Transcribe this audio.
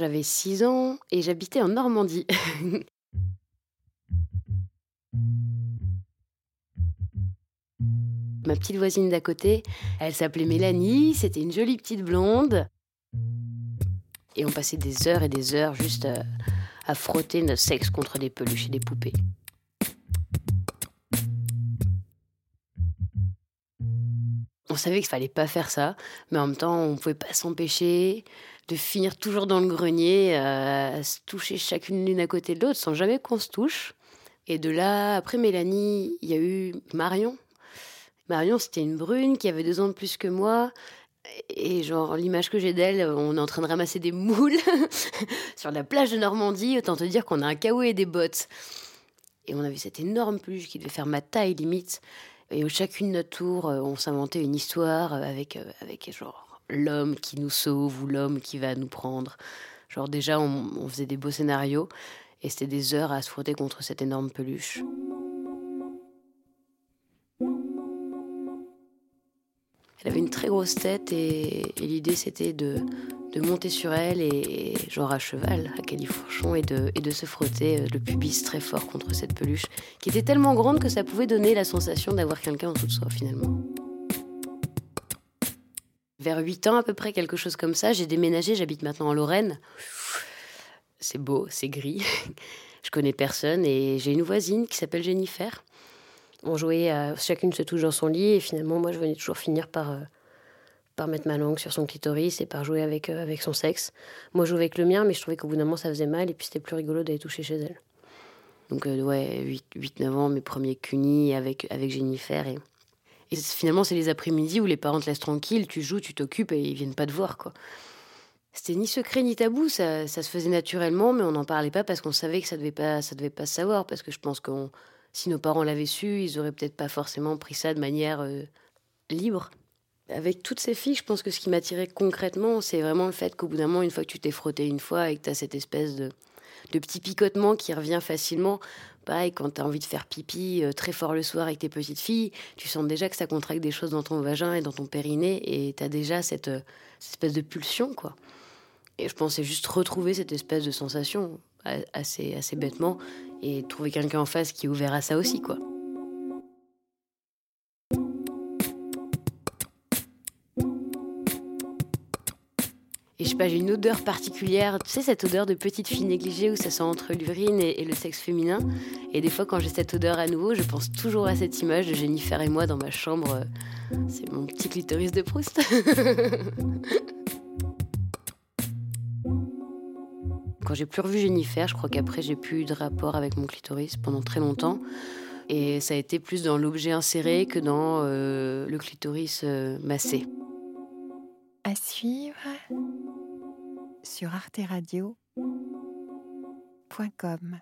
J'avais 6 ans et j'habitais en Normandie. Ma petite voisine d'à côté, elle s'appelait Mélanie, c'était une jolie petite blonde. Et on passait des heures et des heures juste à, à frotter notre sexe contre des peluches et des poupées. On savait qu'il fallait pas faire ça, mais en même temps, on pouvait pas s'empêcher de finir toujours dans le grenier, euh, à se toucher chacune l'une à côté de l'autre, sans jamais qu'on se touche. Et de là, après Mélanie, il y a eu Marion. Marion, c'était une brune qui avait deux ans de plus que moi. Et genre, l'image que j'ai d'elle, on est en train de ramasser des moules sur la plage de Normandie. Autant te dire qu'on a un caouet et des bottes. Et on avait cette énorme peluche qui devait faire ma taille limite. Et chacune notre tour, euh, on s'inventait une histoire avec, euh, avec genre l'homme qui nous sauve ou l'homme qui va nous prendre. Genre déjà, on, faisait des beaux scénarios et c'était des heures à se frotter contre cette énorme peluche. Elle avait une très grosse tête et l'idée c'était de, de monter sur elle et, genre à cheval, à califourchon, et de, et de se frotter euh, le pubis très fort contre cette peluche, qui était tellement grande que ça pouvait donner la sensation d'avoir quelqu'un en dessous de soi finalement. Vers 8 ans à peu près, quelque chose comme ça, j'ai déménagé, j'habite maintenant en Lorraine. C'est beau, c'est gris. Je connais personne et j'ai une voisine qui s'appelle Jennifer. On jouait, à, chacune se touche dans son lit et finalement moi je venais toujours finir par, euh, par mettre ma langue sur son clitoris et par jouer avec, euh, avec son sexe. Moi, je jouais avec le mien, mais je trouvais qu'au bout d'un moment, ça faisait mal et puis c'était plus rigolo d'aller toucher chez elle. Donc, euh, ouais, 8-9 ans, mes premiers cunis avec, avec Jennifer. Et, et finalement, c'est les après-midi où les parents te laissent tranquille, tu joues, tu t'occupes et ils viennent pas te voir, quoi. C'était ni secret ni tabou, ça, ça se faisait naturellement, mais on n'en parlait pas parce qu'on savait que ça devait pas, ça devait pas se savoir. Parce que je pense que si nos parents l'avaient su, ils auraient peut-être pas forcément pris ça de manière euh, libre. Avec toutes ces filles, je pense que ce qui m'attirait concrètement, c'est vraiment le fait qu'au bout d'un moment, une fois que tu t'es frotté une fois et que tu as cette espèce de, petit picotement qui revient facilement, pareil, quand tu as envie de faire pipi euh, très fort le soir avec tes petites filles, tu sens déjà que ça contracte des choses dans ton vagin et dans ton périnée et tu as déjà cette, euh, cette, espèce de pulsion, quoi. Et je pensais juste retrouver cette espèce de sensation assez, assez bêtement et trouver quelqu'un en face qui est ouvert à ça aussi, quoi. Et je sais pas, j'ai une odeur particulière. Tu sais, cette odeur de petite fille négligée où ça sent entre l'urine et, le sexe féminin. Et des fois, quand j'ai cette odeur à nouveau, je pense toujours à cette image de Jennifer et moi dans ma chambre. C'est mon petit clitoris de Proust. quand j'ai plus revu Jennifer, je crois qu'après, j'ai plus eu de rapport avec mon clitoris pendant très longtemps. Et ça a été plus dans l'objet inséré que dans euh, le clitoris euh, massé. À suivre sur arteradio.com.